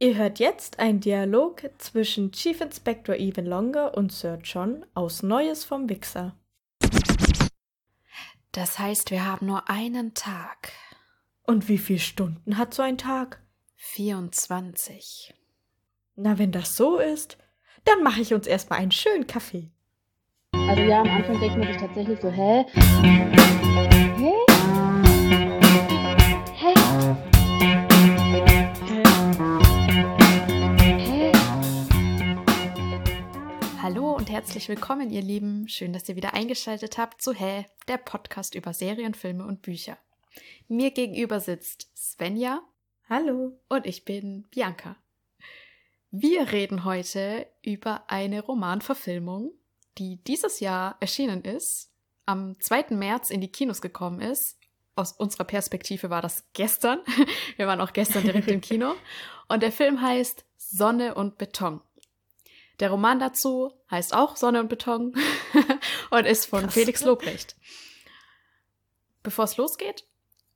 Ihr hört jetzt einen Dialog zwischen Chief Inspector Even Longer und Sir John aus Neues vom Wichser. Das heißt, wir haben nur einen Tag. Und wie viele Stunden hat so ein Tag? 24. Na, wenn das so ist, dann mache ich uns erstmal einen schönen Kaffee. Also ja, am Anfang denkt man sich tatsächlich so, hä? Hä? Herzlich willkommen, ihr Lieben. Schön, dass ihr wieder eingeschaltet habt zu Hä, der Podcast über Serien, Filme und Bücher. Mir gegenüber sitzt Svenja Hallo. und ich bin Bianca. Wir reden heute über eine Romanverfilmung, die dieses Jahr erschienen ist, am 2. März in die Kinos gekommen ist. Aus unserer Perspektive war das gestern. Wir waren auch gestern direkt im Kino. Und der Film heißt Sonne und Beton. Der Roman dazu heißt auch Sonne und Beton und ist von Krass. Felix Lobrecht. Bevor es losgeht,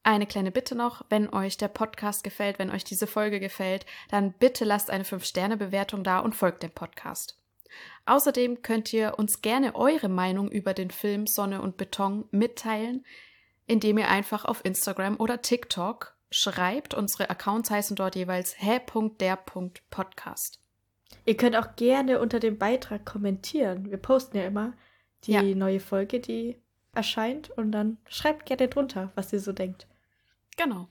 eine kleine Bitte noch, wenn euch der Podcast gefällt, wenn euch diese Folge gefällt, dann bitte lasst eine 5-Sterne-Bewertung da und folgt dem Podcast. Außerdem könnt ihr uns gerne eure Meinung über den Film Sonne und Beton mitteilen, indem ihr einfach auf Instagram oder TikTok schreibt. Unsere Accounts heißen dort jeweils hä.der.podcast. Ihr könnt auch gerne unter dem Beitrag kommentieren. Wir posten ja immer die Ja. neue Folge, die erscheint. Und dann schreibt gerne drunter, was ihr so denkt. Genau.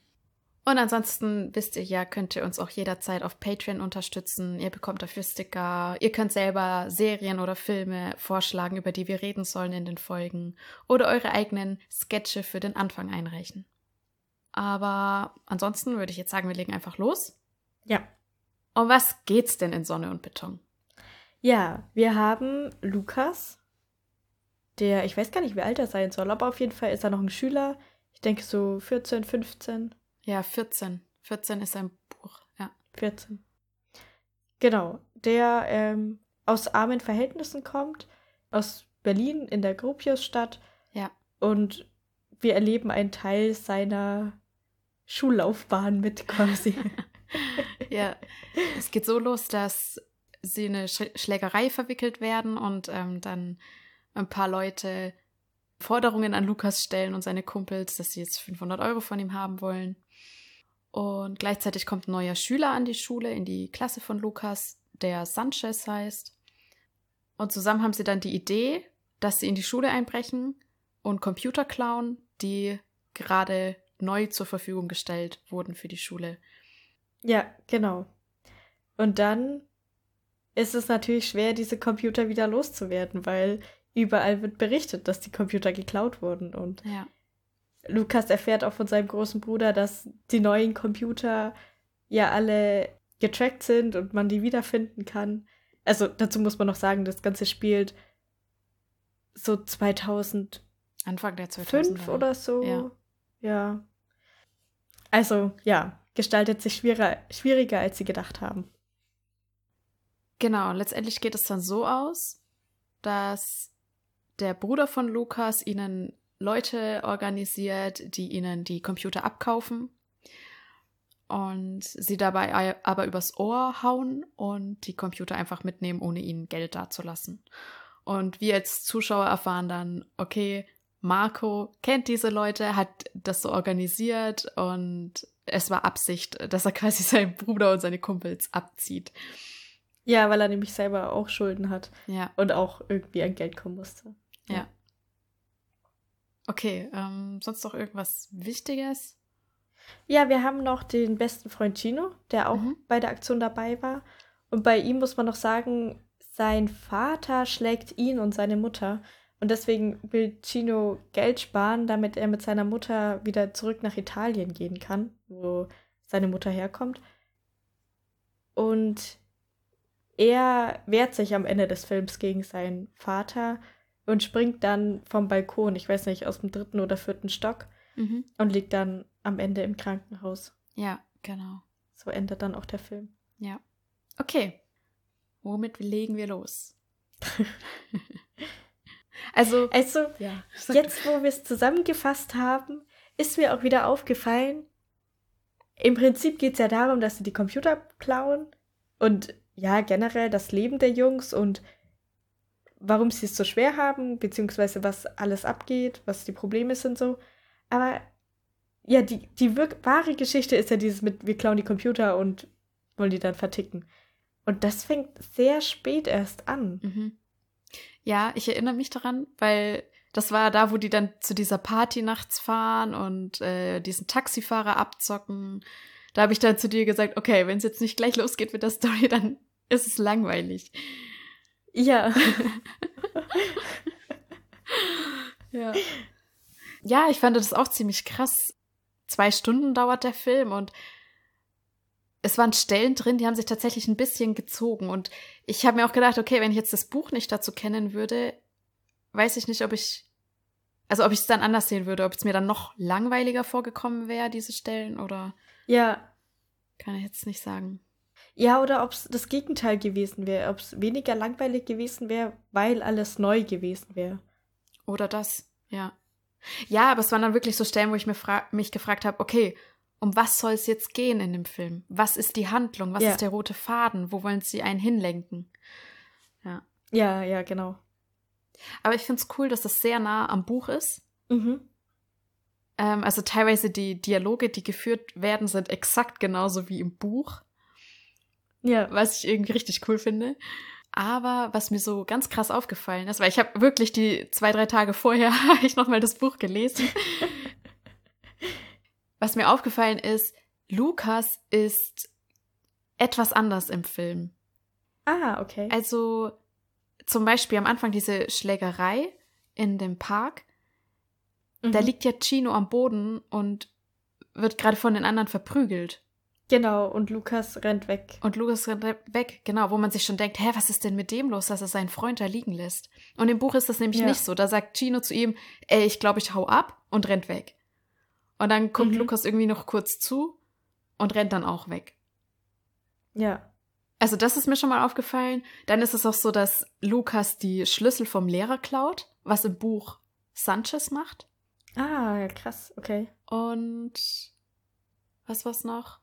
Und ansonsten wisst ihr ja, könnt ihr uns auch jederzeit auf Patreon unterstützen. Ihr bekommt dafür Sticker. Ihr könnt selber Serien oder Filme vorschlagen, über die wir reden sollen in den Folgen. Oder eure eigenen Sketche für den Anfang einreichen. Aber ansonsten würde ich jetzt sagen, wir legen einfach los. Ja. Um was geht's denn in Sonne und Beton? Ja, wir haben Lukas, der, ich weiß gar nicht, wie alt er sein soll, aber auf jeden Fall ist er noch ein Schüler. Ich denke so 14, 15. Ja, 14. 14 ist ein Buch, ja. 14. Genau, der ähm, aus armen Verhältnissen kommt, aus Berlin in der Gropiusstadt. Ja. Und wir erleben einen Teil seiner Schullaufbahn mit quasi. Ja, es geht so los, dass sie in eine Sch Schlägerei verwickelt werden und ähm, dann ein paar Leute Forderungen an Lukas stellen und seine Kumpels, dass sie jetzt 500 Euro von ihm haben wollen. Und gleichzeitig kommt ein neuer Schüler an die Schule, in die Klasse von Lukas, der Sanchez heißt. Und zusammen haben sie dann die Idee, dass sie in die Schule einbrechen und Computer klauen, die gerade neu zur Verfügung gestellt wurden für die Schule. Ja, genau. Und dann ist es natürlich schwer, diese Computer wieder loszuwerden, weil überall wird berichtet, dass die Computer geklaut wurden. Und Ja. Lukas erfährt auch von seinem großen Bruder, dass die neuen Computer ja alle getrackt sind und man die wiederfinden kann. Also dazu muss man noch sagen, das Ganze spielt so 2005 Anfang der 2000er. oder so. Ja. ja. Also ja, gestaltet sich schwieriger, schwieriger, als sie gedacht haben. Genau, letztendlich geht es dann so aus, dass der Bruder von Lukas ihnen Leute organisiert, die ihnen die Computer abkaufen und sie dabei ei- aber übers Ohr hauen und die Computer einfach mitnehmen, ohne ihnen Geld dazulassen. Und wir als Zuschauer erfahren dann, okay, Marco kennt diese Leute, hat das so organisiert und es war Absicht, dass er quasi seinen Bruder und seine Kumpels abzieht. Ja, weil er nämlich selber auch Schulden hat Ja. und auch irgendwie an Geld kommen musste. Ja. Okay, ähm, sonst noch irgendwas Wichtiges? Ja, wir haben noch den besten Freund Chino, der auch Mhm. bei der Aktion dabei war. Und bei ihm muss man noch sagen, sein Vater schlägt ihn und seine Mutter. Und deswegen will Chino Geld sparen, damit er mit seiner Mutter wieder zurück nach Italien gehen kann, wo seine Mutter herkommt. Und er wehrt sich am Ende des Films gegen seinen Vater und springt dann vom Balkon, ich weiß nicht, aus dem dritten oder vierten Stock Mhm. und liegt dann am Ende im Krankenhaus. Ja, genau. So endet dann auch der Film. Ja. Okay. Womit legen wir los? also, Also, ja. jetzt, wo wir es zusammengefasst haben, ist mir auch wieder aufgefallen, im Prinzip geht es ja darum, dass sie die Computer klauen und ja, generell das Leben der Jungs und warum sie es so schwer haben, beziehungsweise was alles abgeht, was die Probleme sind so. Aber ja, die, die wahre Geschichte ist ja dieses mit, wir klauen die Computer und wollen die dann verticken. Und das fängt sehr spät erst an. Mhm. Ja, ich erinnere mich daran, weil das war da, wo die dann zu dieser Party nachts fahren und äh, diesen Taxifahrer abzocken. Da habe ich dann zu dir gesagt, okay, wenn es jetzt nicht gleich losgeht mit der Story, dann ist es langweilig. Ja. ja. Ja, ich fand das auch ziemlich krass. Zwei Stunden dauert der Film und es waren Stellen drin, die haben sich tatsächlich ein bisschen gezogen. Und ich habe mir auch gedacht, okay, wenn ich jetzt das Buch nicht dazu kennen würde, weiß ich nicht, ob ich, also ob ich es dann anders sehen würde, ob es mir dann noch langweiliger vorgekommen wäre, diese Stellen, oder. Ja. Kann ich jetzt nicht sagen. Ja, oder ob es das Gegenteil gewesen wäre, ob es weniger langweilig gewesen wäre, weil alles neu gewesen wäre. Oder das, ja. Ja, aber es waren dann wirklich so Stellen, wo ich mir mich gefragt habe, okay, um was soll es jetzt gehen in dem Film? Was ist die Handlung? Was ja. ist der rote Faden? Wo wollen sie einen hinlenken? Ja. Ja, ja, genau. Aber ich finde es cool, dass das sehr nah am Buch ist. Mhm. Ähm, also teilweise die Dialoge, die geführt werden, sind exakt genauso wie im Buch. Ja. Was ich irgendwie richtig cool finde. Aber was mir so ganz krass aufgefallen ist, weil ich habe wirklich die zwei, drei Tage vorher ich nochmal das Buch gelesen. Was mir aufgefallen ist, Lukas ist etwas anders im Film. Ah, okay. Also zum Beispiel am Anfang diese Schlägerei in dem Park. Mhm. Da liegt ja Chino am Boden und wird gerade von den anderen verprügelt. Genau, und Lukas rennt weg. Und Lukas rennt weg, genau, wo man sich schon denkt, hä, was ist denn mit dem los, dass er seinen Freund da liegen lässt? Und im Buch ist das nämlich ja. nicht so. Da sagt Chino zu ihm, ey, ich glaube, ich hau ab und rennt weg. Und dann guckt mhm. Lukas irgendwie noch kurz zu und rennt dann auch weg. Ja. Also das ist mir schon mal aufgefallen. Dann ist es auch so, dass Lukas die Schlüssel vom Lehrer klaut, was im Buch Sanchez macht. Ah, krass, okay. Und was war's noch?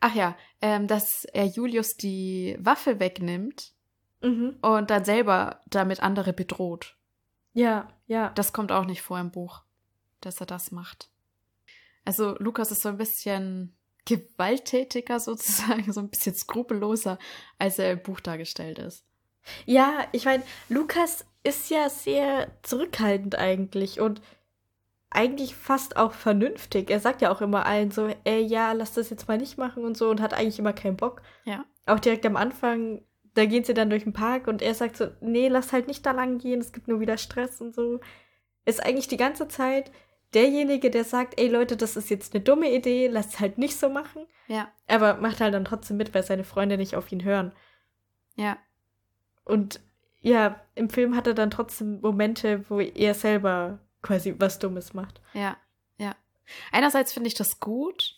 Ach ja, ähm, dass er Julius die Waffe wegnimmt mhm. und dann selber damit andere bedroht. Ja, ja. Das kommt auch nicht vor im Buch dass er das macht. Also Lukas ist so ein bisschen gewalttätiger sozusagen, so ein bisschen skrupelloser, als er im Buch dargestellt ist. Ja, ich meine, Lukas ist ja sehr zurückhaltend eigentlich und eigentlich fast auch vernünftig. Er sagt ja auch immer allen so, ey, ja, lass das jetzt mal nicht machen und so und hat eigentlich immer keinen Bock. Ja. Auch direkt am Anfang, da gehen sie dann durch den Park und er sagt so, nee, lass halt nicht da lang gehen, es gibt nur wieder Stress und so. Ist eigentlich die ganze Zeit derjenige, der sagt, ey Leute, das ist jetzt eine dumme Idee, lasst halt nicht so machen. Ja. Aber macht halt dann trotzdem mit, weil seine Freunde nicht auf ihn hören. Ja. Und ja, im Film hat er dann trotzdem Momente, wo er selber quasi was Dummes macht. Ja, ja. Einerseits finde ich das gut,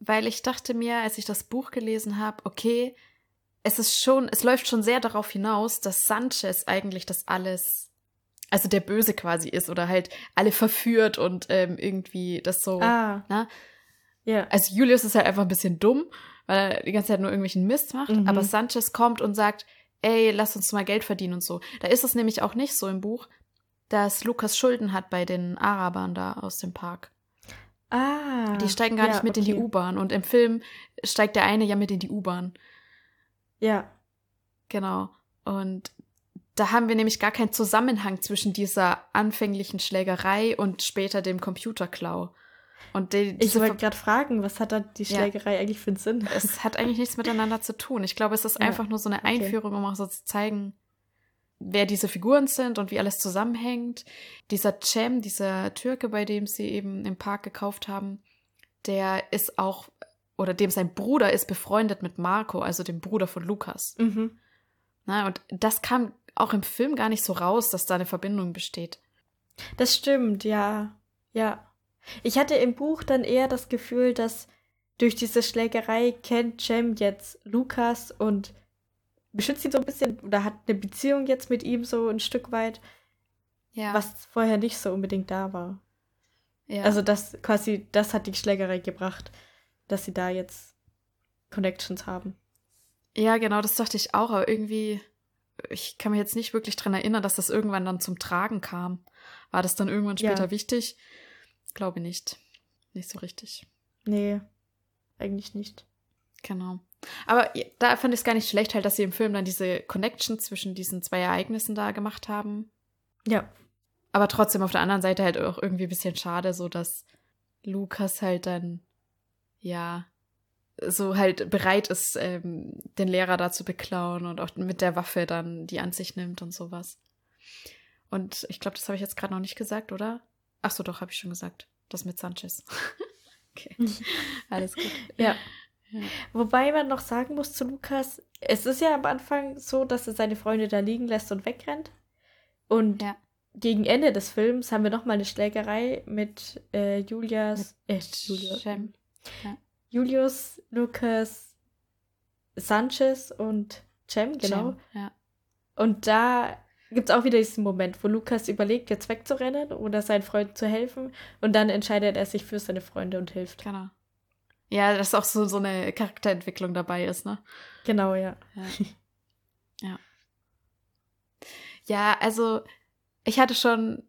weil ich dachte mir, als ich das Buch gelesen habe, okay, es ist schon, es läuft schon sehr darauf hinaus, dass Sanchez eigentlich das alles also der Böse quasi ist oder halt alle verführt und ähm, irgendwie das so. Ah. Ne? Ja. Also Julius ist halt einfach ein bisschen dumm, weil er die ganze Zeit nur irgendwelchen Mist macht. Mhm. Aber Sanchez kommt und sagt, ey, lass uns mal Geld verdienen und so. Da ist es nämlich auch nicht so im Buch, dass Lukas Schulden hat bei den Arabern da aus dem Park. Ah. Die steigen gar ja, nicht mit okay. in die U-Bahn. Und im Film steigt der eine ja mit in die U-Bahn. Ja. Genau. Und da haben wir nämlich gar keinen Zusammenhang zwischen dieser anfänglichen Schlägerei und später dem Computerklau. Und die, ich wollte gerade fragen, was hat da die Schlägerei ja. eigentlich für einen Sinn? Es hat eigentlich nichts miteinander zu tun. Ich glaube, es ist ja. einfach nur so eine Einführung, um auch so zu zeigen, wer diese Figuren sind und wie alles zusammenhängt. Dieser Cem, dieser Türke, bei dem sie eben im Park gekauft haben, der ist auch, oder dem sein Bruder ist befreundet mit Marco, also dem Bruder von Lukas. Mhm. Na, und das kam auch im Film gar nicht so raus, dass da eine Verbindung besteht. Das stimmt, ja. Ja. Ich hatte im Buch dann eher das Gefühl, dass durch diese Schlägerei kennt Jem jetzt Lukas und beschützt ihn so ein bisschen oder hat eine Beziehung jetzt mit ihm so ein Stück weit, ja. was vorher nicht so unbedingt da war. Ja. Also das quasi, das hat die Schlägerei gebracht. dass sie da jetzt Connections haben. Ja, genau, das dachte ich auch, aber irgendwie, ich kann mich jetzt nicht wirklich dran erinnern, dass das irgendwann dann zum Tragen kam. War das dann irgendwann später Ja. wichtig? Glaube nicht. Nicht so richtig. Nee, eigentlich nicht. Genau. Aber da fand ich es gar nicht schlecht, halt, dass sie im Film dann diese Connection zwischen diesen zwei Ereignissen da gemacht haben. Ja, Aber trotzdem auf der anderen Seite halt auch irgendwie ein bisschen schade, so dass Lukas halt dann, ja, so halt bereit ist, ähm, den Lehrer da zu beklauen und auch mit der Waffe dann die an sich nimmt und sowas. Und ich glaube, das habe ich jetzt gerade noch nicht gesagt, oder? Ach so, doch, habe ich schon gesagt. Das mit Sanchez. okay. Alles gut. ja. Ja. Wobei man noch sagen muss zu Lukas, es ist ja am Anfang so, dass er seine Freunde da liegen lässt und wegrennt. Und Ja. gegen Ende des Films haben wir nochmal eine Schlägerei mit äh, Julias, äh, Julius, Cem. Ja. Julius, Lukas, Sanchez und Cem, genau. Cem, Ja. Und da gibt es auch wieder diesen Moment, wo Lukas überlegt, jetzt wegzurennen oder seinen Freunden zu helfen. Und dann entscheidet er sich für seine Freunde und hilft. Genau. Ja, dass auch so, so eine Charakterentwicklung dabei ist, ne? Genau, ja. Ja. ja. Ja, also ich hatte schon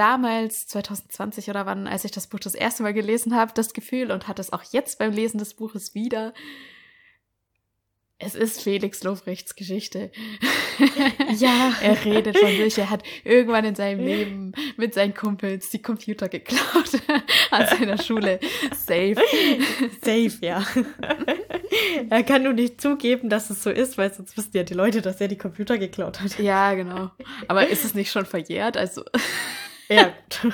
damals, 2020 oder wann, als ich das Buch das erste Mal gelesen habe, das Gefühl und hatte es auch jetzt beim Lesen des Buches wieder. Es ist Felix Lobrechts Geschichte. Ja. er redet von sich. Er hat irgendwann in seinem Leben mit seinen Kumpels die Computer geklaut an seiner Schule. Safe. Safe, ja. er kann nur nicht zugeben, dass es so ist, weil sonst wissen ja die Leute, dass er die Computer geklaut hat. Ja, genau. Aber ist es nicht schon verjährt? Also, Ja,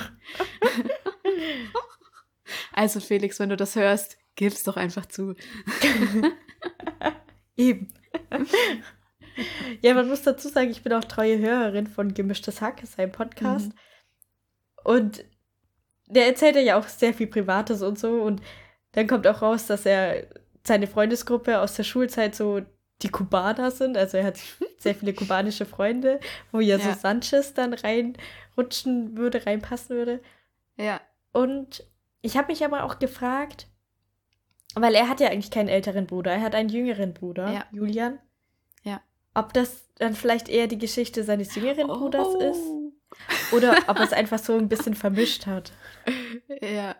also Felix, wenn du das hörst, gib's doch einfach zu. Eben. ja, man muss dazu sagen, ich bin auch treue Hörerin von Gemischtes Hack, seinem Podcast. Mhm. Und der erzählt ja auch sehr viel Privates und so. Und dann kommt auch raus, dass er seine Freundesgruppe aus der Schulzeit so die Kubaner sind. Also er hat sehr viele kubanische Freunde, wo ja, so. Sanchez dann reinrutschen würde, reinpassen würde. Ja. Und ich habe mich aber auch gefragt, weil er hat ja eigentlich keinen älteren Bruder, er hat einen jüngeren Bruder, Ja. Julian. Ja. Ob das dann vielleicht eher die Geschichte seines jüngeren Bruders Oh. ist oder ob er es einfach so ein bisschen vermischt hat. Ja.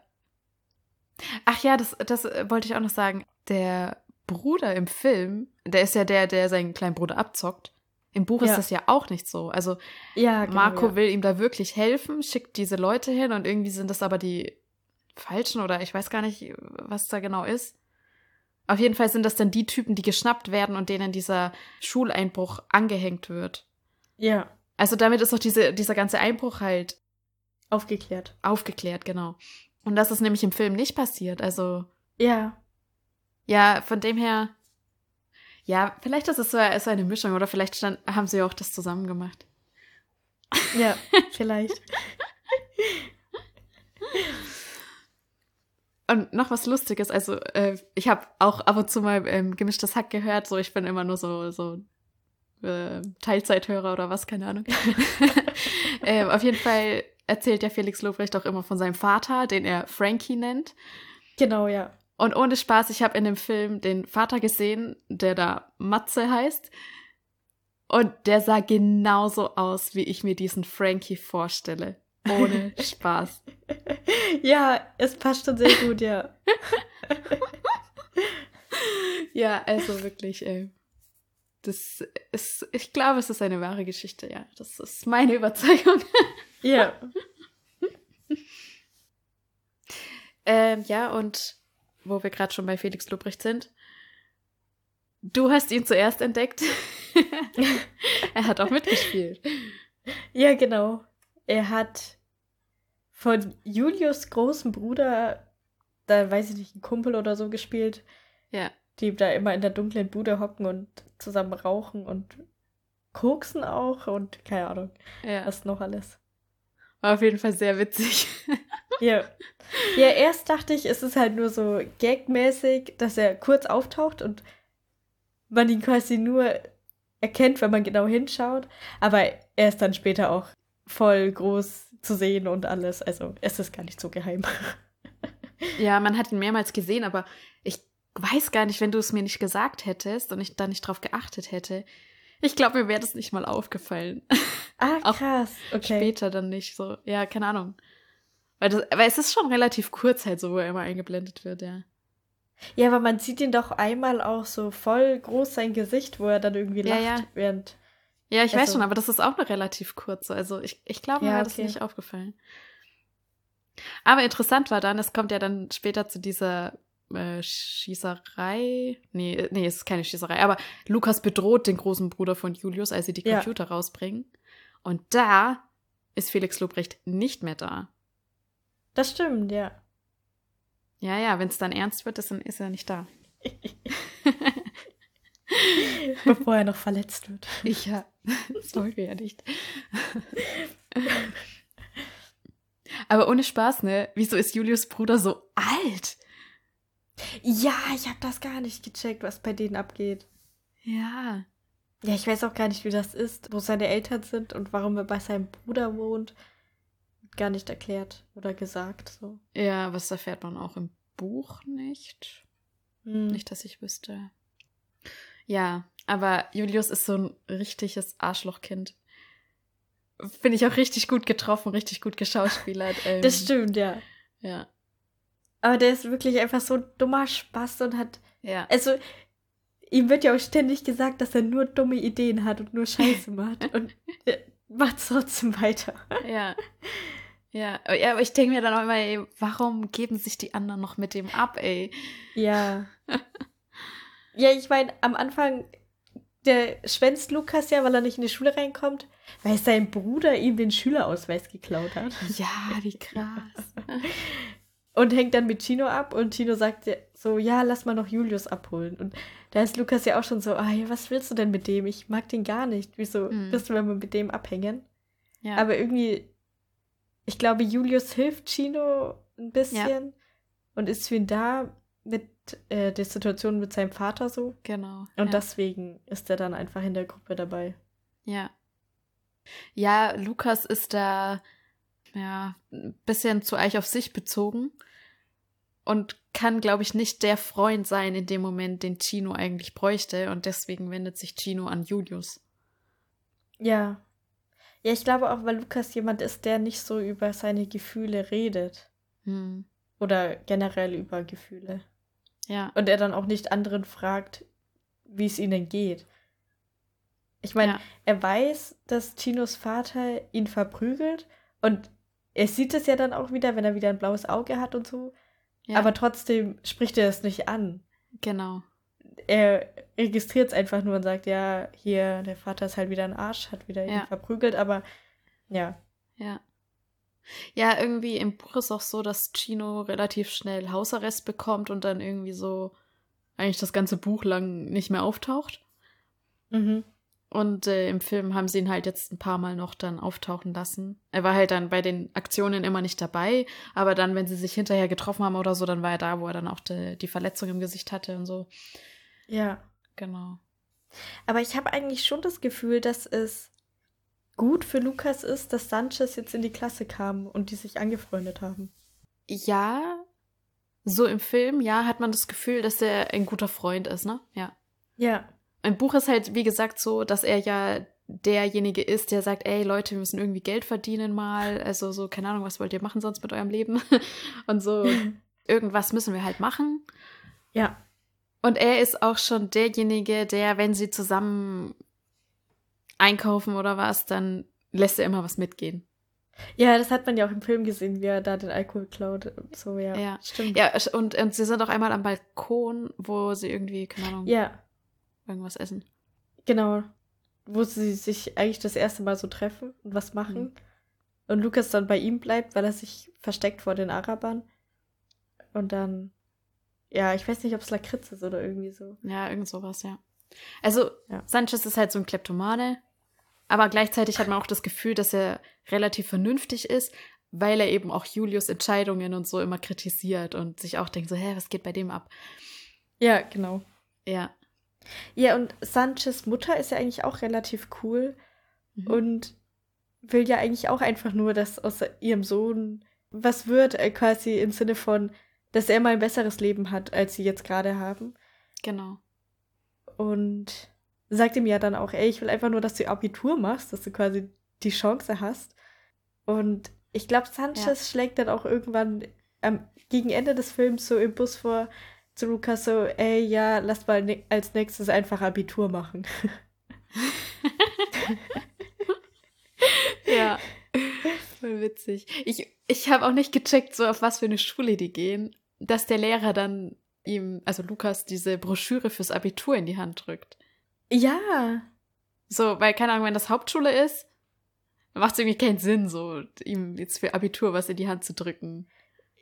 Ach ja, das, das äh, wollte ich auch noch sagen. Der Bruder im Film, der ist ja der, der seinen kleinen Bruder abzockt. Im Buch Ja. ist das ja auch nicht so. Also Ja, genau, Marco ja. will ihm da wirklich helfen, schickt diese Leute hin und irgendwie sind das aber die falschen oder ich weiß gar nicht, was da genau ist. Auf jeden Fall sind das dann die Typen, die geschnappt werden und denen dieser Schuleinbruch angehängt wird. Ja, Also damit ist doch diese, dieser ganze Einbruch halt aufgeklärt. aufgeklärt, genau. Und das ist nämlich im Film nicht passiert. Also, Ja, ja, von dem her, ja, vielleicht ist es so, so eine Mischung oder vielleicht stand, haben sie auch das zusammen gemacht. ja, vielleicht. Und noch was Lustiges, also äh, ich habe auch ab und zu mal ähm, gemischtes Hack gehört, so ich bin immer nur so, so äh, Teilzeithörer oder was, keine Ahnung. ähm, auf jeden Fall erzählt ja Felix Lobrecht auch immer von seinem Vater, den er Frankie nennt. Genau, ja. Und ohne Spaß, ich habe in dem Film den Vater gesehen, der da Matze heißt. Und der sah genauso aus, wie ich mir diesen Frankie vorstelle. Ohne Spaß. Ja, es passt schon sehr gut, ja. Ja, also wirklich, ey. Das ist, ich glaube, es ist eine wahre Geschichte, ja. Das ist meine Überzeugung. Ja. Ähm, ja, und wo wir gerade schon bei Felix Lobrecht sind. Du hast ihn zuerst entdeckt. er hat auch mitgespielt. Ja, genau. Er hat von Julius großen Bruder, da weiß ich nicht, ein Kumpel oder so gespielt, Ja. die da immer in der dunklen Bude hocken und zusammen rauchen und koksen auch und keine Ahnung, ja. was noch alles. War auf jeden Fall sehr witzig. Ja. Ja, erst dachte ich, es ist halt nur so gagmäßig, dass er kurz auftaucht und man ihn quasi nur erkennt, wenn man genau hinschaut. Aber er ist dann später auch voll groß zu sehen und alles. Also es ist gar nicht so geheim. ja, man hat ihn mehrmals gesehen, aber ich weiß gar nicht, wenn du es mir nicht gesagt hättest und ich da nicht drauf geachtet hätte. Ich glaube, mir wäre das nicht mal aufgefallen. Ah, krass. okay. Später dann nicht so. Ja, keine Ahnung. Weil, das, weil es ist schon relativ kurz halt so, wo er immer eingeblendet wird, ja. Ja, aber man sieht ihn doch einmal auch so voll groß sein Gesicht, wo er dann irgendwie lacht, ja, ja. während. Ja, ich also, weiß schon, aber das ist auch eine relativ kurze. Also ich, ich glaube, mir ja, wäre das okay. nicht aufgefallen. Aber interessant war dann, es kommt ja dann später zu dieser äh, Schießerei. Nee, nee, es ist keine Schießerei, aber Lukas bedroht den großen Bruder von Julius, als sie die Computer ja. rausbringen. Und da ist Felix Lobrecht nicht mehr da. Das stimmt, ja. Ja, ja, wenn es dann ernst wird, ist, dann ist er nicht da. Bevor er noch verletzt wird. Ja, das wollen wir ja nicht. Aber ohne Spaß, ne? Wieso ist Julius Bruder so alt? Ja, ich habe das gar nicht gecheckt, was bei denen abgeht. Ja. Ja, ich weiß auch gar nicht, wie das ist, wo seine Eltern sind und warum er bei seinem Bruder wohnt. Gar nicht erklärt oder gesagt. So. Ja, was erfährt man auch im Buch nicht. Hm. Nicht, dass ich wüsste. Ja, aber Julius ist so ein richtiges Arschlochkind. Finde ich auch richtig gut getroffen, richtig gut geschauspielert. Ähm, das stimmt, ja. Ja. Aber der ist wirklich einfach so ein dummer Spaß und hat. Ja. Also, ihm wird ja auch ständig gesagt, dass er nur dumme Ideen hat und nur Scheiße macht. und er macht trotzdem weiter. Ja. Ja, ja aber ich denke mir dann auch immer, ey, warum geben sich die anderen noch mit dem ab, ey? Ja. ja, ich meine, am Anfang, der schwänzt Lukas ja, weil er nicht in die Schule reinkommt, weil sein Bruder ihm den Schülerausweis geklaut hat. Ja, wie krass. und hängt dann mit Tino ab und Tino sagt so, ja, lass mal noch Julius abholen. Und da ist Lukas ja auch schon so, ah ja, was willst du denn mit dem? Ich mag den gar nicht. Wieso mhm. bist du, wenn wir mit dem abhängen? Ja. Aber irgendwie, ich glaube, Julius hilft Chino ein bisschen ja. und ist für ihn da mit äh, der Situation mit seinem Vater so. Genau. Und ja. deswegen ist er dann einfach in der Gruppe dabei. Ja. Ja, Lukas ist da ja ein bisschen zu eich auf sich bezogen und kann, glaube ich, nicht der Freund sein in dem Moment, den Chino eigentlich bräuchte. Und deswegen wendet sich Chino an Julius. Ja. Ja, ich glaube auch, weil Lukas jemand ist, der nicht so über seine Gefühle redet. Hm. Oder generell über Gefühle. Ja. Und er dann auch nicht anderen fragt, wie es ihnen geht. Ich meine, ja. er weiß, dass Chinos Vater ihn verprügelt und er sieht es ja dann auch wieder, wenn er wieder ein blaues Auge hat und so. Ja. Aber trotzdem spricht er es nicht an. Genau. Er registriert es einfach nur und sagt, ja, hier, der Vater ist halt wieder ein Arsch, hat wieder ja. ihn verprügelt, aber ja. Ja. Ja, irgendwie im Buch ist auch so, dass Chino relativ schnell Hausarrest bekommt und dann irgendwie so eigentlich das ganze Buch lang nicht mehr auftaucht. Mhm. Und äh, im Film haben sie ihn halt jetzt ein paar Mal noch dann auftauchen lassen. Er war halt dann bei den Aktionen immer nicht dabei, aber dann, wenn sie sich hinterher getroffen haben oder so, dann war er da, wo er dann auch die, die Verletzung im Gesicht hatte und so. Ja. Genau. Aber ich habe eigentlich schon das Gefühl, dass es gut für Lukas ist, dass Sanchez jetzt in die Klasse kam und die sich angefreundet haben. Ja, so im Film, ja, hat man das Gefühl, dass er ein guter Freund ist, ne? Ja. Ja. Im Buch ist halt, wie gesagt, so, dass er ja derjenige ist, der sagt, ey Leute, wir müssen irgendwie Geld verdienen mal. Also so, keine Ahnung, was wollt ihr machen sonst mit eurem Leben? Und so, irgendwas müssen wir halt machen. Ja. Und er ist auch schon derjenige, der, wenn sie zusammen einkaufen oder was, dann lässt er immer was mitgehen. Ja, das hat man ja auch im Film gesehen, wie er da den Alkohol klaut. So, ja. Ja, stimmt. Ja, und, und sie sind auch einmal am Balkon, wo sie irgendwie, keine Ahnung. Ja irgendwas essen. Genau. Wo sie sich eigentlich das erste Mal so treffen und was machen. Mhm. Und Lukas dann bei ihm bleibt, weil er sich versteckt vor den Arabern. Und dann, ja, ich weiß nicht, ob es Lakritz ist oder irgendwie so. Ja, irgend sowas, ja. Also, ja. Sanchez ist halt so ein Kleptomane, aber gleichzeitig hat man auch das Gefühl, dass er relativ vernünftig ist, weil er eben auch Julius Entscheidungen und so immer kritisiert und sich auch denkt so, hä, was geht bei dem ab? Ja, genau. Ja. Ja, und Sanchez Mutter ist ja eigentlich auch relativ cool mhm. und will ja eigentlich auch einfach nur, dass aus ihrem Sohn was wird, äh, quasi im Sinne von, dass er mal ein besseres Leben hat, als sie jetzt gerade haben. Genau. Und sagt ihm ja dann auch, ey, ich will einfach nur, dass du Abitur machst, dass du quasi die Chance hast. Und ich glaube, Sanchez ja. schlägt dann auch irgendwann am, gegen Ende des Films so im Bus vor zu Lukas so, ey, ja, lass mal ne als nächstes einfach Abitur machen. ja, voll witzig. Ich, ich habe auch nicht gecheckt, so auf was für eine Schule die gehen, dass der Lehrer dann ihm, also Lukas, diese Broschüre fürs Abitur in die Hand drückt. Ja. So, weil, keine Ahnung, wenn das Hauptschule ist, macht es irgendwie keinen Sinn, so ihm jetzt für Abitur was in die Hand zu drücken.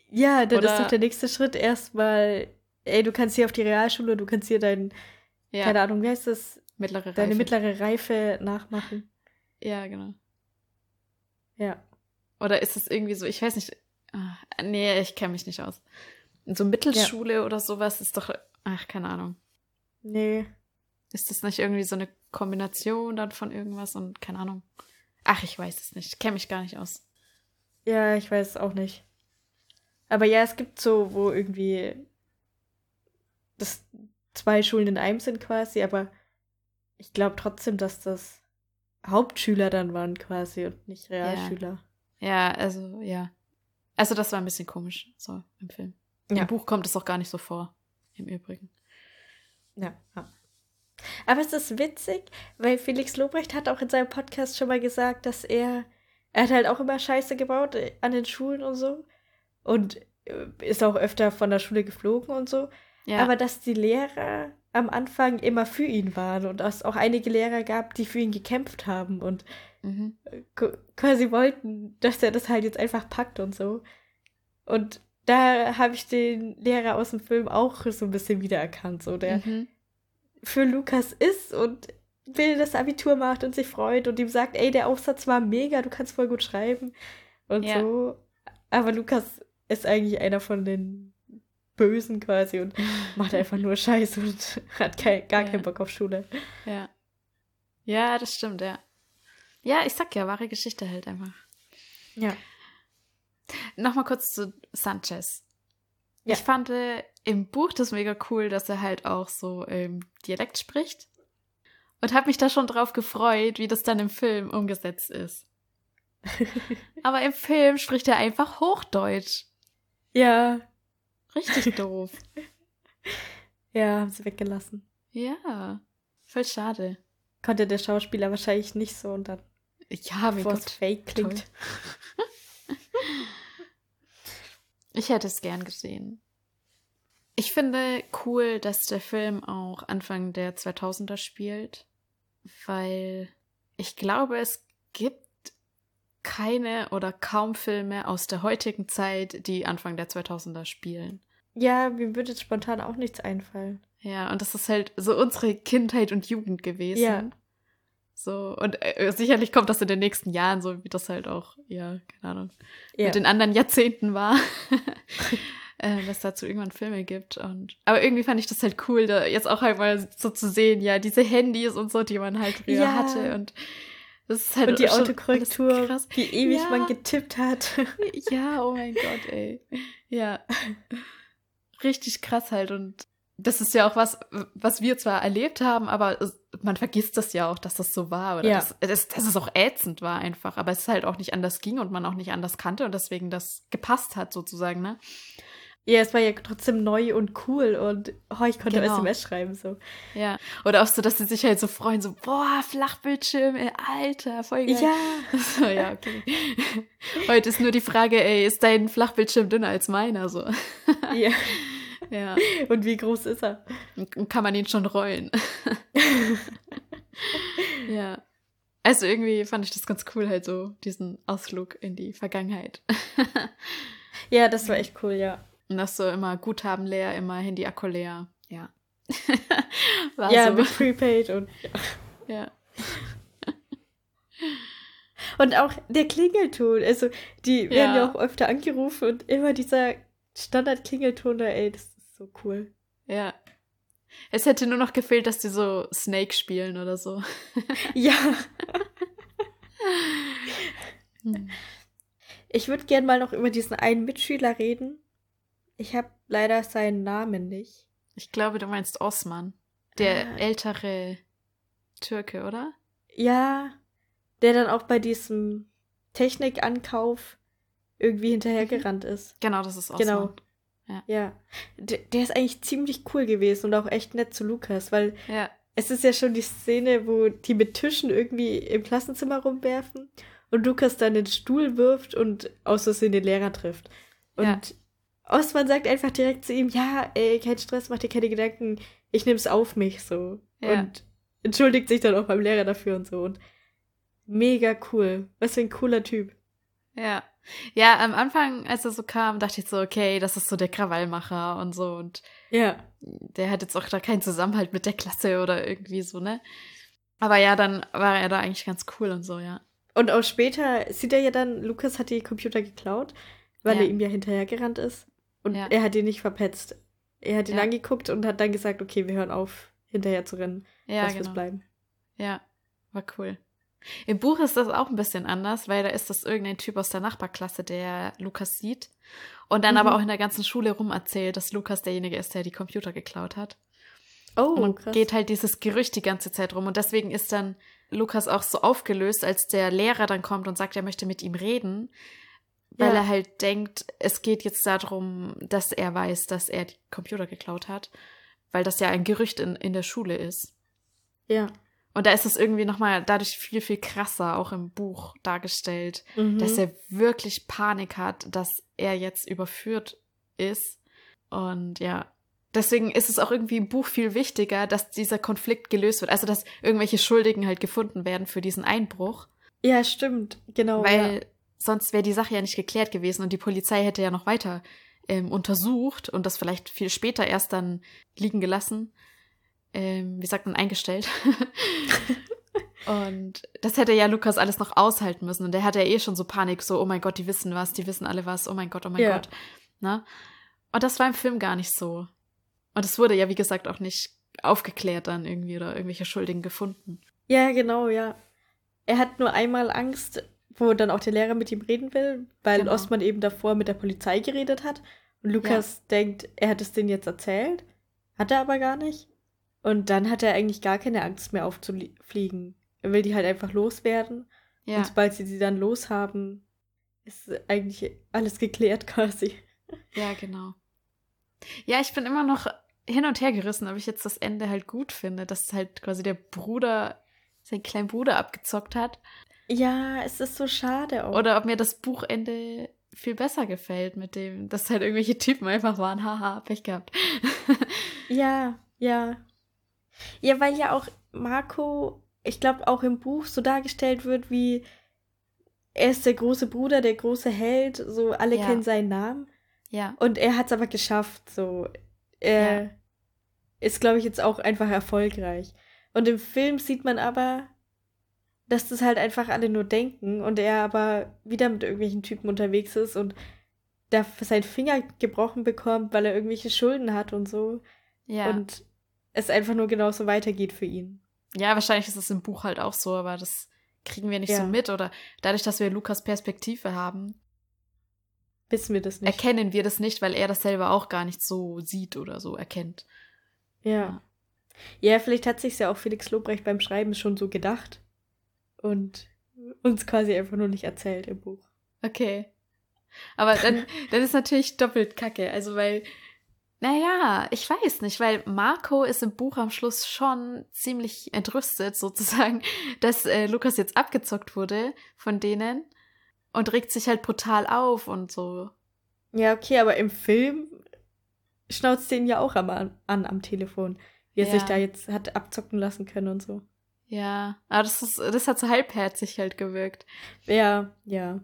Ja, dann Oder, ist doch der nächste Schritt erstmal, ey, du kannst hier auf die Realschule, du kannst hier dein, ja. keine Ahnung, wie heißt das? Mittlere Reife. Deine mittlere Reife nachmachen. Ja, genau. Ja. Oder ist es irgendwie so, ich weiß nicht, ach, nee, ich kenne mich nicht aus. So Mittelschule ja. oder sowas ist doch, ach, keine Ahnung. Nee. Ist das nicht irgendwie so eine Kombination dann von irgendwas und keine Ahnung? Ach, ich weiß es nicht. Ich kenne mich gar nicht aus. Ja, ich weiß es auch nicht. Aber ja, es gibt so, wo irgendwie das zwei Schulen in einem sind quasi, aber ich glaube trotzdem, dass das Hauptschüler dann waren quasi und nicht Realschüler. Ja. ja, also ja. Also das war ein bisschen komisch, so im Film. Ja. Im Buch kommt es auch gar nicht so vor, im Übrigen. Ja, ja. Aber es ist witzig, weil Felix Lobrecht hat auch in seinem Podcast schon mal gesagt, dass er, er hat halt auch immer Scheiße gebaut äh, an den Schulen und so. Und äh, ist auch öfter von der Schule geflogen und so. Ja. Aber dass die Lehrer am Anfang immer für ihn waren und es auch einige Lehrer gab, die für ihn gekämpft haben und mhm. quasi wollten, dass er das halt jetzt einfach packt und so. Und da habe ich den Lehrer aus dem Film auch so ein bisschen wiedererkannt, so der mhm. für Lukas ist und will das Abitur macht und sich freut und ihm sagt, ey, der Aufsatz war mega, du kannst voll gut schreiben und ja. so. Aber Lukas ist eigentlich einer von den Bösen quasi und macht einfach nur Scheiß und hat kein, gar ja. keinen Bock auf Schule. Ja. Ja, das stimmt, ja. Ja, ich sag ja, wahre Geschichte halt einfach. Ja. Nochmal kurz zu Sanchez. Ja. Ich fand äh, im Buch das mega cool, dass er halt auch so ähm, Dialekt spricht. Und habe mich da schon drauf gefreut, wie das dann im Film umgesetzt ist. Aber im Film spricht er einfach Hochdeutsch. Ja. Richtig doof. ja, haben sie weggelassen. Ja. Voll schade. Konnte der Schauspieler wahrscheinlich nicht so und dann. Ja, bevor es fake klingt. ich hätte es gern gesehen. Ich finde cool, dass der Film auch Anfang der 2000er spielt, weil ich glaube, es gibt keine oder kaum Filme aus der heutigen Zeit, die Anfang der 2000er spielen. Ja, mir würde jetzt spontan auch nichts einfallen. Ja, und das ist halt so unsere Kindheit und Jugend gewesen. Ja. So, und äh, sicherlich kommt das in den nächsten Jahren, so wie das halt auch, ja, keine Ahnung, ja. mit den anderen Jahrzehnten war. äh, dass dazu irgendwann Filme gibt. Und aber irgendwie fand ich das halt cool, da jetzt auch halt mal so zu sehen, ja, diese Handys und so, die man halt früher ja. hatte. Und das ist halt und die Autokorrektur, wie ewig ja. man getippt hat. ja, oh mein Gott, ey. Ja. Richtig krass halt. Und das ist ja auch was, was wir zwar erlebt haben, aber man vergisst das ja auch, dass das so war. Oder ja. dass, dass, dass es auch ätzend war einfach. Aber es halt auch nicht anders ging und man auch nicht anders kannte und deswegen das gepasst hat, sozusagen, ne? Ja, es war ja trotzdem neu und cool und oh, ich konnte genau. SMS schreiben so. Ja, oder auch so, dass sie sich halt so freuen, so, boah, Flachbildschirm, ey, Alter, voll geil. Ja. So, ja, okay. Heute ist nur die Frage, ey, ist dein Flachbildschirm dünner als meiner, so. Ja. Ja. Und wie groß ist er? Kann man ihn schon rollen. ja. Also irgendwie fand ich das ganz cool, halt so, diesen Ausflug in die Vergangenheit. ja, das war echt cool, ja. Und das so immer Guthaben leer, immer Handy-Akku leer. Ja. War ja, so. mit Prepaid und ja. und auch der Klingelton. Also, die werden ja auch öfter angerufen und immer dieser Standard-Klingelton da, ey, das ist so cool. Ja. Es hätte nur noch gefehlt, dass die so Snake spielen oder so. ja. Hm. Ich würde gern mal noch über diesen einen Mitschüler reden, ich habe leider seinen Namen nicht. Ich glaube, du meinst Osman. Der Ah. ältere Türke, oder? Ja, der dann auch bei diesem Technikankauf irgendwie hinterhergerannt ist. Genau, das ist Osman. Genau. Ja. Der, der ist eigentlich ziemlich cool gewesen und auch echt nett zu Lukas, weil Ja, es ist ja schon die Szene, wo die mit Tischen irgendwie im Klassenzimmer rumwerfen und Lukas dann den Stuhl wirft und aus Versehen den Lehrer trifft. Und Ja. Osman sagt einfach direkt zu ihm, ja, ey, kein Stress, mach dir keine Gedanken, ich nehm's auf mich so. Ja. Und entschuldigt sich dann auch beim Lehrer dafür und so. Und mega cool. Was für ein cooler Typ. ja. Ja, am Anfang, als er so kam, dachte ich so, okay, das ist so der Krawallmacher und so. Und Ja. der hat jetzt auch da keinen Zusammenhalt mit der Klasse oder irgendwie so, ne? Aber ja, dann war er da eigentlich ganz cool und so, ja. Und auch später sieht er ja dann, Lukas hat die Computer geklaut, weil Ja. er ihm ja hinterhergerannt ist. Und Ja. er hat ihn nicht verpetzt. Er hat ihn Ja. angeguckt und hat dann gesagt, okay, wir hören auf, hinterher zu rennen. Ja, Lass genau. bleiben. Ja, war cool. Im Buch ist das auch ein bisschen anders, weil da ist das irgendein Typ aus der Nachbarklasse, der Lukas sieht und dann Mhm. aber auch in der ganzen Schule rum erzählt, dass Lukas derjenige ist, der die Computer geklaut hat. Oh, und krass. geht halt dieses Gerücht die ganze Zeit rum. Und deswegen ist dann Lukas auch so aufgelöst, als der Lehrer dann kommt und sagt, er möchte mit ihm reden, weil Ja. er halt denkt, es geht jetzt darum, dass er weiß, dass er die Computer geklaut hat, weil das ja ein Gerücht in, in der Schule ist. Ja. Und da ist es irgendwie nochmal dadurch viel, viel krasser auch im Buch dargestellt, Mhm. dass er wirklich Panik hat, dass er jetzt überführt ist. Und ja, deswegen ist es auch irgendwie im Buch viel wichtiger, dass dieser Konflikt gelöst wird. Also, dass irgendwelche Schuldigen halt gefunden werden für diesen Einbruch. ja, stimmt. Genau. weil ja. Sonst wäre die Sache ja nicht geklärt gewesen und die Polizei hätte ja noch weiter ähm, untersucht und das vielleicht viel später erst dann liegen gelassen. Ähm, wie sagt man, eingestellt. und das hätte ja Lukas alles noch aushalten müssen. Und der hatte ja eh schon so Panik, so, oh mein Gott, die wissen was, die wissen alle was, oh mein Gott, oh mein Ja. Gott. Na? Und das war im Film gar nicht so. Und es wurde ja, wie gesagt, auch nicht aufgeklärt dann irgendwie oder irgendwelche Schuldigen gefunden. Ja, genau, ja. Er hat nur einmal Angst, wo dann auch der Lehrer mit ihm reden will, weil Genau. Osman eben davor mit der Polizei geredet hat. Und Lukas denkt, er hat es denen jetzt erzählt. Hat er aber gar nicht. Und dann hat er eigentlich gar keine Angst mehr aufzufliegen. Er will die halt einfach loswerden. Ja. Und sobald sie sie dann loshaben, ist eigentlich alles geklärt quasi. Ja, genau. Ja, ich bin immer noch hin und her gerissen, ob ich jetzt das Ende halt gut finde, dass halt quasi der Bruder seinen kleinen Bruder abgezockt hat. Ja, es ist so schade auch. Oder ob mir das Buchende viel besser gefällt, mit dem, dass halt irgendwelche Typen einfach waren, haha, Pech gehabt. Ja, ja. Ja, weil ja auch Marco, ich glaube, auch im Buch so dargestellt wird, wie er ist der große Bruder, der große Held, so alle Ja. kennen seinen Namen. ja. Und er hat es aber geschafft, so. Er Ja. ist, glaube ich, jetzt auch einfach erfolgreich. Und im Film sieht man aber, dass das halt einfach alle nur denken und er aber wieder mit irgendwelchen Typen unterwegs ist und da seinen Finger gebrochen bekommt, weil er irgendwelche Schulden hat und so. Ja. Und es einfach nur genauso weitergeht für ihn. ja, wahrscheinlich ist es im Buch halt auch so, aber das kriegen wir nicht Ja. so mit. Oder dadurch, dass wir Lukas Perspektive haben, Wissen wir das nicht. erkennen wir das nicht, weil er das selber auch gar nicht so sieht oder so erkennt. Ja. Ja, vielleicht hat sich ja auch Felix Lobrecht beim Schreiben schon so gedacht und uns quasi einfach nur nicht erzählt im Buch. Okay. Aber dann, dann ist natürlich doppelt kacke. Also, weil, naja, ich weiß nicht, weil Marco ist im Buch am Schluss schon ziemlich entrüstet, sozusagen, dass äh, Lukas jetzt abgezockt wurde von denen und regt sich halt brutal auf und so. Ja, okay, aber im Film schnauzt den ja auch am, an am Telefon, wie er Ja. sich da jetzt hat abzocken lassen können und so. Ja, aber das, ist, das hat so halbherzig halt gewirkt. Ja, ja.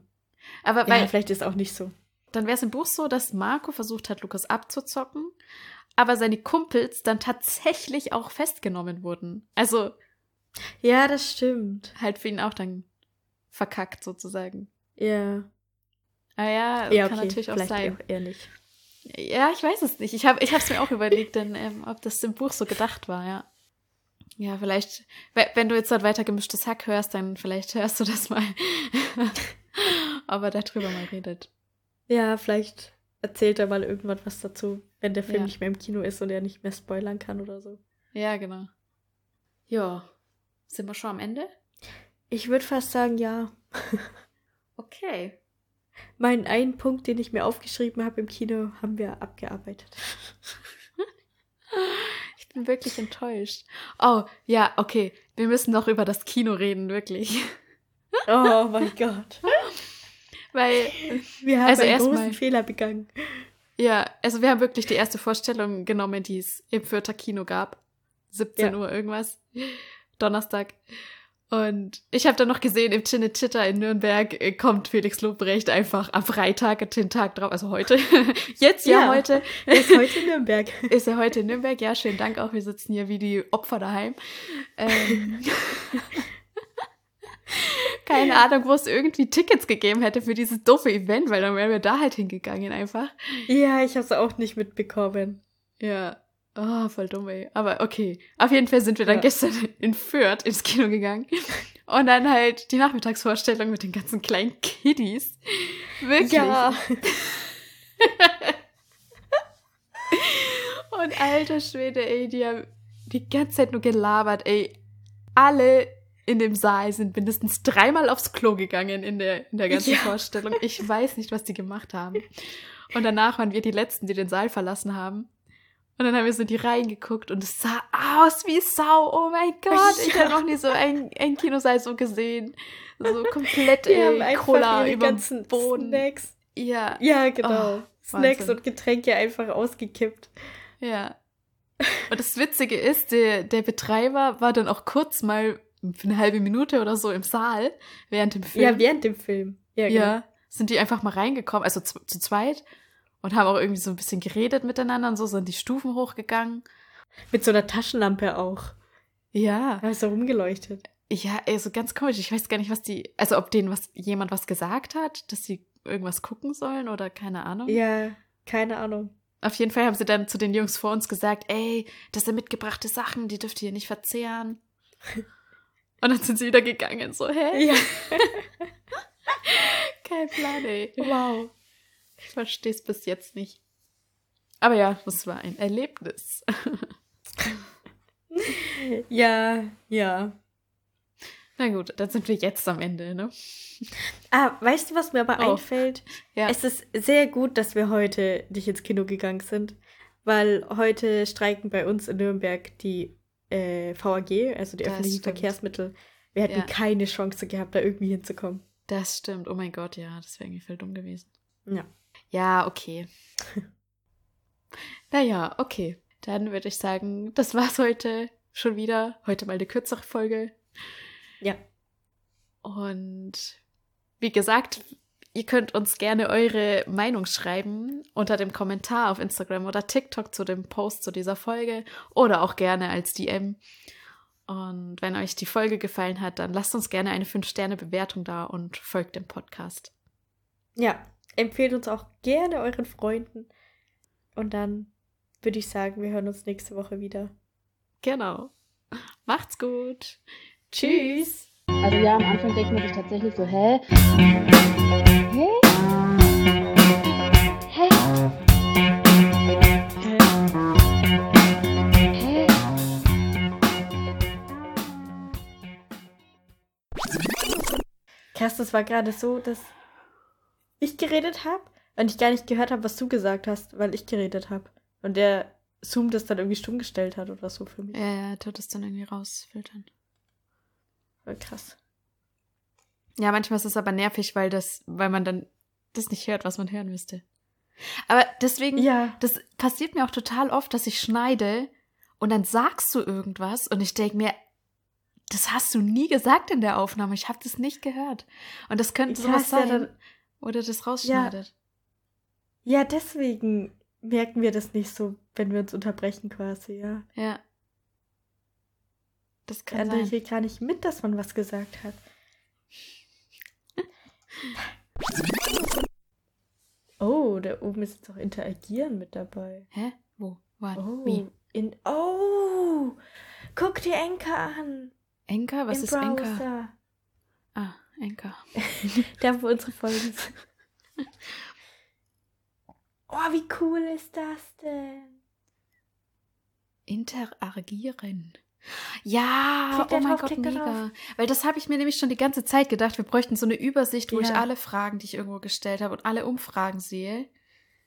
Aber Ja, weil, vielleicht ist auch nicht so. dann wäre es im Buch so, dass Marco versucht hat, Lukas abzuzocken, aber seine Kumpels dann tatsächlich auch festgenommen wurden. Also Ja, das stimmt. halt für ihn auch dann verkackt sozusagen. Ja. Ah ja, Ja, kann okay. natürlich auch vielleicht sein. auch ehrlich. Ja, ich weiß es nicht. Ich habe ich es mir auch überlegt, denn, ähm, ob das im Buch so gedacht war, ja. Ja, vielleicht, we- wenn du jetzt dort weiter gemischtes Hack hörst, dann vielleicht hörst du das mal. ob er darüber mal redet. Ja, vielleicht erzählt er mal irgendwann was dazu, wenn der Film Ja. nicht mehr im Kino ist und er nicht mehr spoilern kann oder so. Ja, genau. Ja. Sind wir schon am Ende? Ich würde fast sagen, ja. Okay. Meinen einen Punkt, den ich mir aufgeschrieben habe im Kino, haben wir abgearbeitet. Ich bin wirklich enttäuscht. Oh, ja, okay. Wir müssen noch über das Kino reden, wirklich. Oh mein Gott. Weil, Wir haben Also einen großen mal- Fehler begangen. ja, also wir haben wirklich die erste Vorstellung genommen, die es im Fürther Kino gab. 17 Ja. Uhr irgendwas. Donnerstag. Und ich habe dann noch gesehen, im Cinecitta in Nürnberg äh, kommt Felix Lobrecht einfach am Freitag, den Tag drauf, also heute. Jetzt ja, Ja. heute. Er ist heute in Nürnberg. Ist er heute in Nürnberg? Ja, schönen Dank auch. Wir sitzen hier wie die Opfer daheim. Ähm, keine Ahnung, wo es irgendwie Tickets gegeben hätte für dieses doofe Event, weil dann wären wir da halt hingegangen einfach. Ja, ich habe es auch nicht mitbekommen. Ja. Oh, voll dumm, ey. Aber okay. Auf jeden Fall sind wir dann Ja. gestern in Fürth ins Kino gegangen. Und dann halt die Nachmittagsvorstellung mit den ganzen kleinen Kiddies. Wirklich. Ja. Und alter Schwede, ey, die haben die ganze Zeit nur gelabert, ey. Alle in dem Saal sind mindestens dreimal aufs Klo gegangen in der, in der ganzen Ja. Vorstellung. Ich weiß nicht, was die gemacht haben. Und danach waren wir die Letzten, die den Saal verlassen haben. Und dann haben wir so die Reihen geguckt und es sah aus wie Sau. Oh mein Gott, ich Ja. habe noch nie so ein, ein Kinosaal so gesehen. So komplett, Die einfach Cola über ganzen Boden. Snacks. Ja, Ja, genau. Oh, Snacks Wahnsinn. und Getränke einfach ausgekippt. Ja. Und das Witzige ist, der, der Betreiber war dann auch kurz mal für eine halbe Minute oder so im Saal während dem Film. Ja, während dem Film. Ja, genau. Ja, sind die einfach mal reingekommen, also zu, zu zweit und haben auch irgendwie so ein bisschen geredet miteinander und so, sind die Stufen hochgegangen. Mit so einer Taschenlampe auch. Ja. Da ist so rumgeleuchtet. Ja, ey, so ganz komisch. Ich weiß gar nicht, was die, also ob denen was, jemand was gesagt hat, dass sie irgendwas gucken sollen oder keine Ahnung. Ja, keine Ahnung. Auf jeden Fall haben sie dann zu den Jungs vor uns gesagt, ey, das sind mitgebrachte Sachen, die dürft ihr nicht verzehren. Und dann sind sie wieder gegangen, so, hä? Ja. Kein Plan, ey. Wow. Ich verstehe es bis jetzt nicht. Aber ja, das war ein Erlebnis. Ja, ja. Na gut, dann sind wir jetzt am Ende, ne? Ah, weißt du, was mir aber Oh. einfällt? Ja. Es ist sehr gut, dass wir heute nicht ins Kino gegangen sind, weil heute streiken bei uns in Nürnberg die äh, VAG, also die Das öffentlichen stimmt. Verkehrsmittel. Wir hätten Ja. keine Chance gehabt, da irgendwie hinzukommen. Das stimmt. Oh mein Gott, ja, das wäre irgendwie voll dumm gewesen. Ja. Ja, okay. naja, okay. Dann würde ich sagen, das war's heute schon wieder. Heute mal eine kürzere Folge. Ja. Und wie gesagt, ihr könnt uns gerne eure Meinung schreiben unter dem Kommentar auf Instagram oder TikTok zu dem Post zu dieser Folge oder auch gerne als DM. Und wenn euch die Folge gefallen hat, dann lasst uns gerne eine 5-Sterne-Bewertung da und folgt dem Podcast. Ja, empfehlt uns auch gerne euren Freunden. Und dann würde ich sagen, wir hören uns nächste Woche wieder. Genau. Macht's gut. Tschüss. Also ja, am Anfang denkt man sich tatsächlich so, hä? Hä? Hä? Hä? Kerstin, es war gerade so, dass ich geredet habe und ich gar nicht gehört habe, was du gesagt hast, weil ich geredet habe. Und der Zoom das dann irgendwie stumm gestellt hat oder so für mich. Ja, ja, tut es dann irgendwie rausfiltern. Voll krass. Ja, manchmal ist es aber nervig, weil das, weil man dann das nicht hört, was man hören müsste. Aber deswegen, Ja. das passiert mir auch total oft, dass ich schneide und dann sagst du irgendwas und ich denke mir, das hast du nie gesagt in der Aufnahme. Ich habe das nicht gehört. Und das könnte Ja, sowas ja sein. dann- oder das rausschneidet. Ja, deswegen merken wir das nicht so, wenn wir uns unterbrechen quasi, ja. Ja. Das Der kann andere sein. kriegt gar nicht mit, dass man was gesagt hat. Oh, da oben ist jetzt auch Interagieren mit dabei. Hä? Wo? Wann? Oh, Wie? in, oh, guck dir Enker an. Enker? Was Im ist Enker? Browser. Ah, Enker. Da, wo unsere Folgen sind. Oh, wie cool ist das denn? Interagieren. Ja, Klick oh mein drauf, Gott, mega. Weil das habe ich mir nämlich schon die ganze Zeit gedacht. Wir bräuchten so eine Übersicht, wo ich Ja. alle Fragen, die ich irgendwo gestellt habe und alle Umfragen sehe.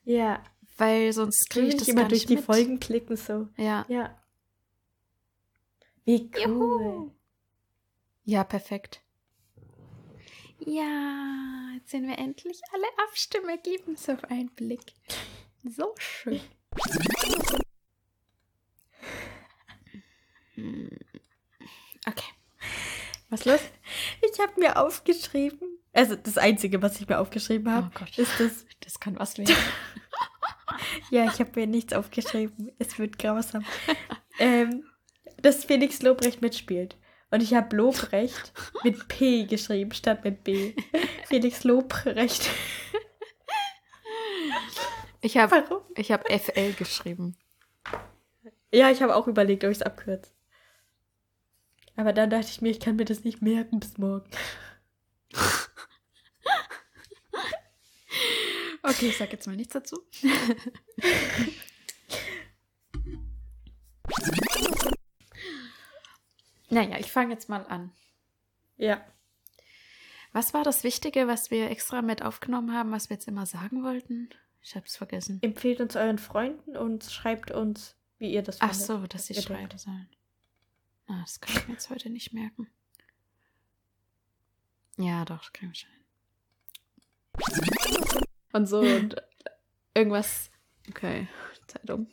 Ja. Weil sonst kriege ich das immer durch nicht die mit. Folgen klicken so. Ja. Ja. Wie cool. Juhu. Ja, perfekt. Ja, jetzt sehen wir endlich alle Abstimmergebnisse auf einen Blick. So schön. Okay. Was los? Ich habe mir aufgeschrieben, also das Einzige, was ich mir aufgeschrieben habe, Oh ist das. Das kann was werden. Ja, ich habe mir nichts aufgeschrieben. Es wird grausam. ähm, dass Felix Lobrecht mitspielt. Und ich habe Lobrecht mit P geschrieben statt mit B. Felix Lobrecht. Ich habe hab FL geschrieben. Ja, ich habe auch überlegt, ob ich es abkürze. Aber dann dachte ich mir, ich kann mir das nicht merken bis morgen. Okay, ich sag jetzt mal nichts dazu. naja, ich fange jetzt mal an. Ja. Was war das Wichtige, was wir extra mit aufgenommen haben, was wir jetzt immer sagen wollten? Ich hab's vergessen. Empfehlt uns euren Freunden und schreibt uns, wie ihr das Ach findet. so, dass sie schreiben denkt. sollen. Ah, das kann ich mir jetzt heute nicht merken. Ja, doch, das kriegen wir schon hin. Und so und irgendwas. Okay, Zeit um.